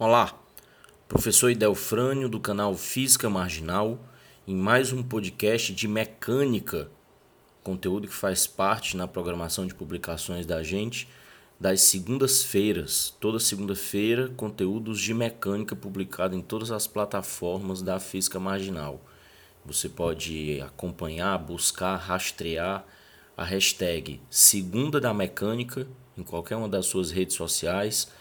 Olá, professor Idelfrânio do canal Física Marginal, em mais um podcast de mecânica, conteúdo que faz parte na programação de publicações da gente, das segundas-feiras. Toda segunda-feira, conteúdos de mecânica publicado em todas as plataformas da Física Marginal. Você pode acompanhar, buscar, rastrear a hashtag Segunda da Mecânica em qualquer uma das suas redes sociais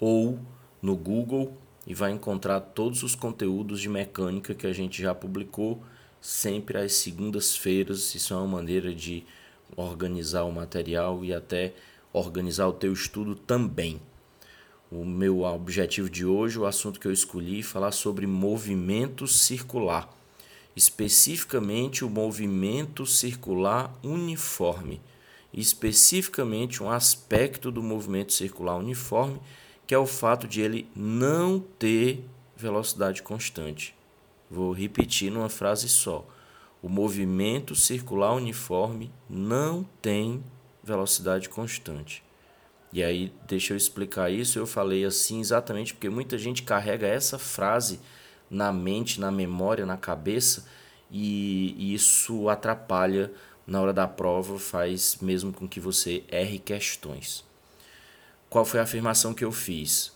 ou no Google e vai encontrar todos os conteúdos de mecânica que a gente já publicou sempre às segundas-feiras. Isso é uma maneira de organizar o material e até organizar o teu estudo também. O meu objetivo de hoje, o assunto que eu escolhi, é falar sobre movimento circular, especificamente o movimento circular uniforme, especificamente um aspecto do movimento circular uniforme que é o fato de ele não ter velocidade constante. Vou repetir numa frase só. O movimento circular uniforme não tem velocidade constante. E aí, deixa eu explicar isso. Eu falei assim exatamente porque muita gente carrega essa frase na mente, na memória, na cabeça, e isso atrapalha na hora da prova, faz mesmo com que você erre questões. Qual foi a afirmação que eu fiz?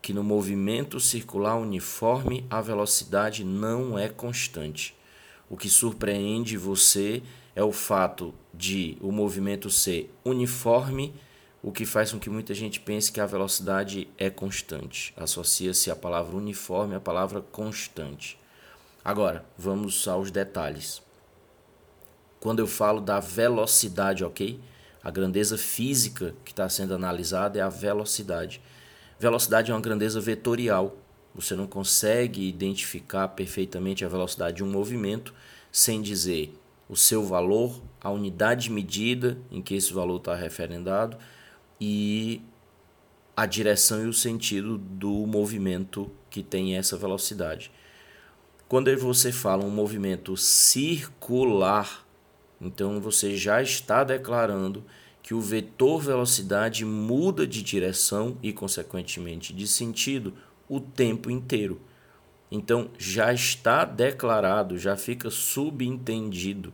Que no movimento circular uniforme a velocidade não é constante. O que surpreende você é o fato de o movimento ser uniforme, o que faz com que muita gente pense que a velocidade é constante. Associa-se a palavra uniforme à palavra constante. Agora, vamos aos detalhes. Quando eu falo da velocidade, ok? A grandeza física que está sendo analisada é a velocidade. Velocidade é uma grandeza vetorial. Você não consegue identificar perfeitamente a velocidade de um movimento sem dizer o seu valor, a unidade de medida em que esse valor está referendado e a direção e o sentido do movimento que tem essa velocidade. Quando você fala um movimento circular, então você já está declarando que o vetor velocidade muda de direção e, consequentemente, de sentido o tempo inteiro. Então já está declarado, já fica subentendido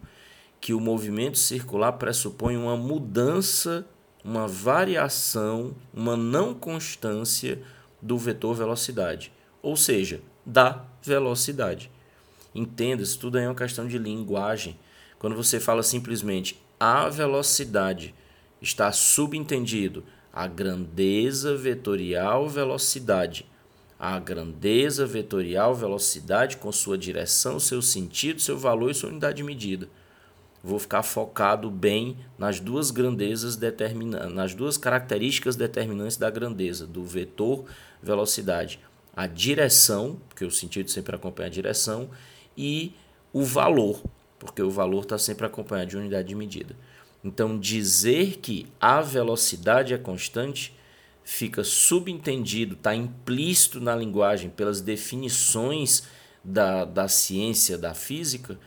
que o movimento circular pressupõe uma mudança, uma variação, uma não constância do vetor velocidade, ou seja, da velocidade. Entenda, isso tudo é uma questão de linguagem. Quando você fala simplesmente a velocidade, está subentendido a grandeza vetorial velocidade. A grandeza vetorial velocidade com sua direção, seu sentido, seu valor e sua unidade de medida. Vou ficar focado bem nas duas grandezas determinantes, nas duas características determinantes da grandeza, do vetor velocidade. A direção, porque o sentido sempre acompanha a direção, e o valor, porque o valor está sempre acompanhado de unidade de medida. Então, dizer que a velocidade é constante fica subentendido, está implícito na linguagem, pelas definições da, da ciência da física,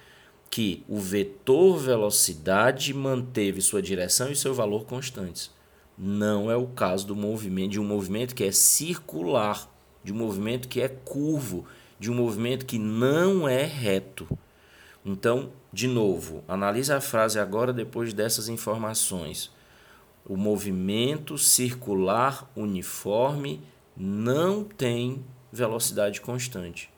que o vetor velocidade manteve sua direção e seu valor constantes. Não é o caso do movimento, de um movimento que é circular, de um movimento que é curvo, de um movimento que não é reto. Então, de novo, analise a frase agora depois dessas informações. O movimento circular uniforme não tem velocidade constante.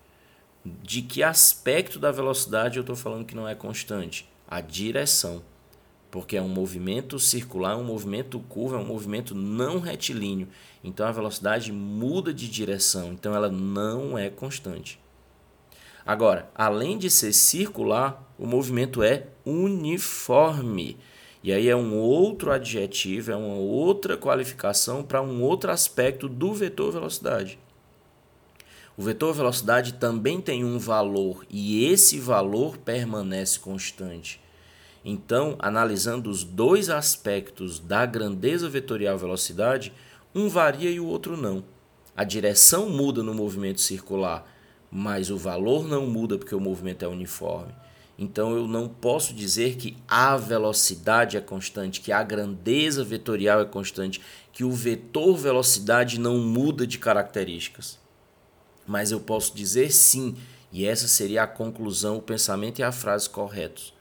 De que aspecto da velocidade eu estou falando que não é constante? A direção. Porque é um movimento circular, um movimento curvo, é um movimento não retilíneo. Então a velocidade muda de direção, então ela não é constante. Agora, além de ser circular, o movimento é uniforme. E aí é um outro adjetivo, é uma outra qualificação para um outro aspecto do vetor velocidade. O vetor velocidade também tem um valor e esse valor permanece constante. Então, analisando os dois aspectos da grandeza vetorial velocidade, um varia e o outro não. A direção muda no movimento circular, mas o valor não muda porque o movimento é uniforme. Então eu não posso dizer que a velocidade é constante, que a grandeza vetorial é constante, que o vetor velocidade não muda de características. Mas eu posso dizer sim, e essa seria a conclusão, o pensamento e a frase corretos.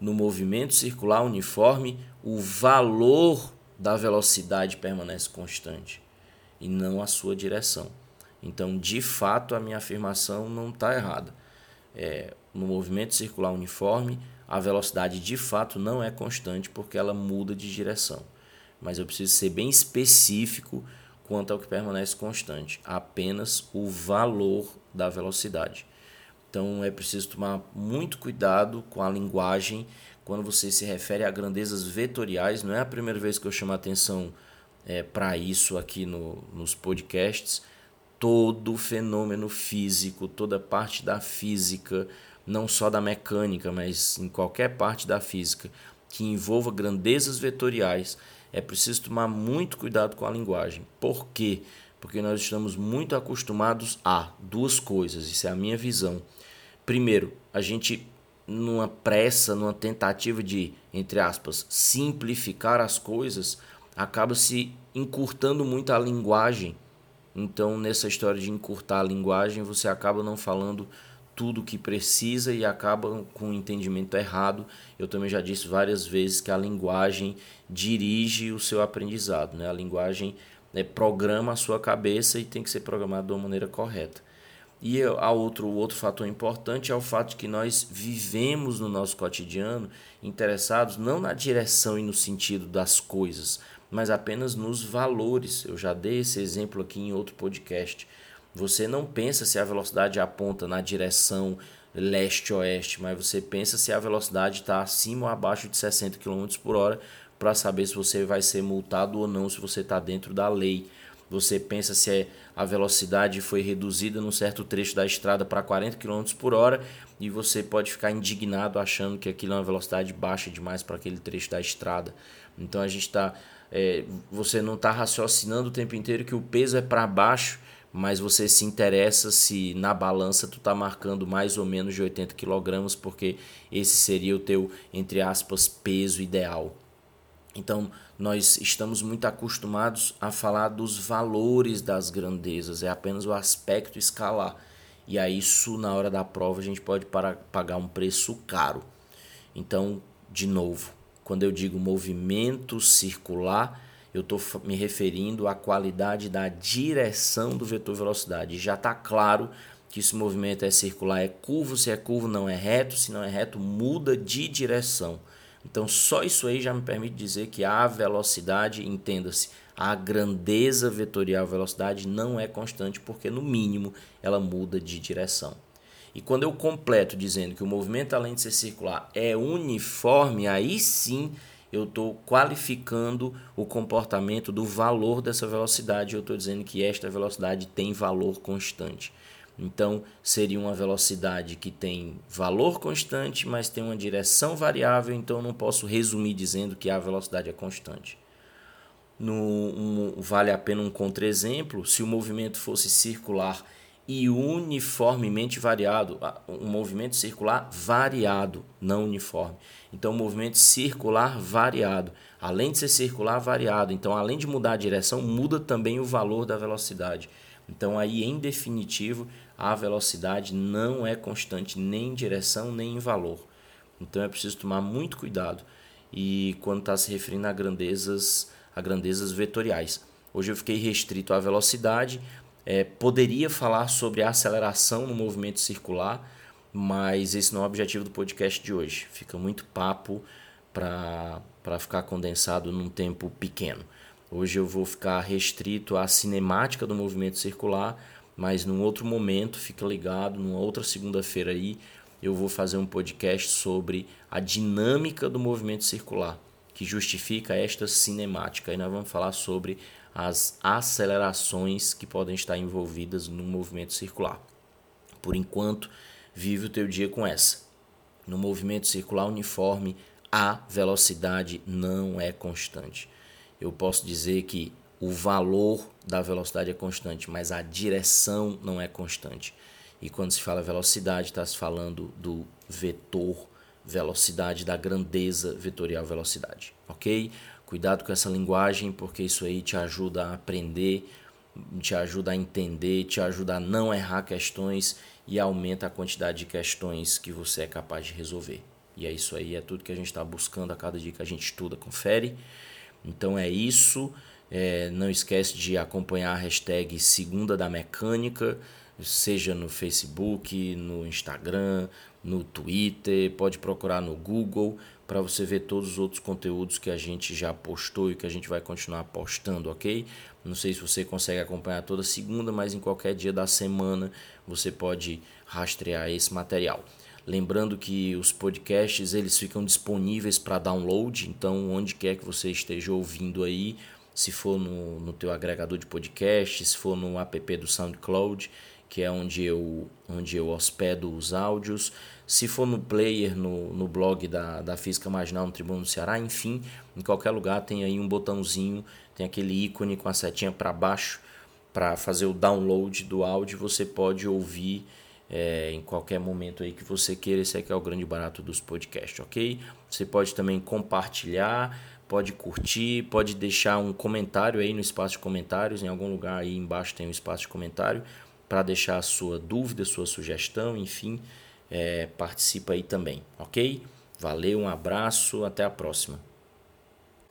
No movimento circular uniforme, o valor da velocidade permanece constante e não a sua direção. Então, de fato, a minha afirmação não está errada. É, no movimento circular uniforme, a velocidade de fato não é constante porque ela muda de direção. Mas eu preciso ser bem específico quanto ao que permanece constante, apenas o valor da velocidade. Então é preciso tomar muito cuidado com a linguagem quando você se refere a grandezas vetoriais. Não é a primeira vez que eu chamo a atenção é, para isso aqui no, nos podcasts. Todo fenômeno físico, toda parte da física, não só da mecânica, mas em qualquer parte da física que envolva grandezas vetoriais, é preciso tomar muito cuidado com a linguagem. Por quê? Porque nós estamos muito acostumados a duas coisas, isso é a minha visão. Primeiro, a gente numa pressa, numa tentativa de, entre aspas, simplificar as coisas, acaba se encurtando muito a linguagem. Então, nessa história de encurtar a linguagem, você acaba não falando tudo o que precisa e acaba com o entendimento errado. Eu também já disse várias vezes que a linguagem dirige o seu aprendizado, né? A linguagem né, programa a sua cabeça e tem que ser programada de uma maneira correta. E a outro, o outro fator importante é o fato de que nós vivemos no nosso cotidiano interessados não na direção e no sentido das coisas, mas apenas nos valores. Eu já dei esse exemplo aqui em outro podcast. Você não pensa se a velocidade aponta na direção leste-oeste, mas você pensa se a velocidade está acima ou abaixo de 60 km por hora para saber se você vai ser multado ou não, se você está dentro da lei. Você pensa se é, a velocidade foi reduzida num certo trecho da estrada para 40 km por hora e você pode ficar indignado achando que aquilo é uma velocidade baixa demais para aquele trecho da estrada. Então a gente está. É, você não está raciocinando o tempo inteiro que o peso é para baixo mas você se interessa se na balança tu tá marcando mais ou menos de 80 kg, porque esse seria o teu, entre aspas, peso ideal. Então, nós estamos muito acostumados a falar dos valores das grandezas, é apenas o aspecto escalar. E aí, isso na hora da prova a gente pode para, pagar um preço caro. Então, de novo, quando eu digo movimento circular, eu estou me referindo à qualidade da direção do vetor velocidade. Já está claro que esse movimento é circular, é curvo, se é curvo não é reto, se não é reto muda de direção. Então só isso aí já me permite dizer que a velocidade, entenda-se, a grandeza vetorial velocidade não é constante porque no mínimo ela muda de direção. E quando eu completo dizendo que o movimento além de ser circular é uniforme, aí sim eu estou qualificando o comportamento do valor dessa velocidade. Eu estou dizendo que esta velocidade tem valor constante. Então, seria uma velocidade que tem valor constante, mas tem uma direção variável, então não posso resumir dizendo que a velocidade é constante. No, um, vale a pena um contra-exemplo: se o movimento fosse circular e uniformemente variado, um movimento circular variado, não uniforme. Então, movimento circular variado, além de ser circular variado, então além de mudar a direção, muda também o valor da velocidade. Então, aí em definitivo, a velocidade não é constante nem em direção nem em valor. Então, é preciso tomar muito cuidado e quando está se referindo a grandezas, a grandezas vetoriais. Hoje eu fiquei restrito à velocidade, é, poderia falar sobre a aceleração no movimento circular, mas esse não é o objetivo do podcast de hoje. Fica muito papo para ficar condensado num tempo pequeno. Hoje eu vou ficar restrito à cinemática do movimento circular, mas num outro momento, fica ligado, numa outra segunda-feira aí, eu vou fazer um podcast sobre a dinâmica do movimento circular, que justifica esta cinemática. E nós vamos falar sobre as acelerações que podem estar envolvidas no movimento circular. Por enquanto, vive o teu dia com essa. No movimento circular uniforme, a velocidade não é constante. Eu posso dizer que o valor da velocidade é constante, mas a direção não é constante. E quando se fala velocidade, está se falando do vetor velocidade, da grandeza vetorial velocidade, ok? Cuidado com essa linguagem, porque isso aí te ajuda a aprender te ajuda a entender, te ajuda a não errar questões e aumenta a quantidade de questões que você é capaz de resolver. E é isso aí, é tudo que a gente está buscando a cada dia que a gente estuda, confere. Então é isso. É, não esquece de acompanhar a hashtag Segunda da Mecânica, seja no Facebook, no Instagram, no Twitter, pode procurar no Google para você ver todos os outros conteúdos que a gente já postou e que a gente vai continuar postando, ok? Não sei se você consegue acompanhar toda segunda, mas em qualquer dia da semana você pode rastrear esse material. Lembrando que os podcasts eles ficam disponíveis para download, então onde quer que você esteja ouvindo aí, se for no, no teu agregador de podcast, se for no app do SoundCloud, que é onde eu, onde eu hospedo os áudios, se for no player, no, no blog da, da Física Marginal no Tribuno do Ceará, enfim, em qualquer lugar tem aí um botãozinho, tem aquele ícone com a setinha para baixo para fazer o download do áudio, você pode ouvir é, em qualquer momento aí que você queira. Esse aqui é o grande barato dos podcasts, ok? Você pode também compartilhar, pode curtir, pode deixar um comentário aí no espaço de comentários. Em algum lugar aí embaixo tem um espaço de comentário para deixar a sua dúvida, sua sugestão, enfim, é, participa aí também, ok? Valeu, um abraço, até a próxima.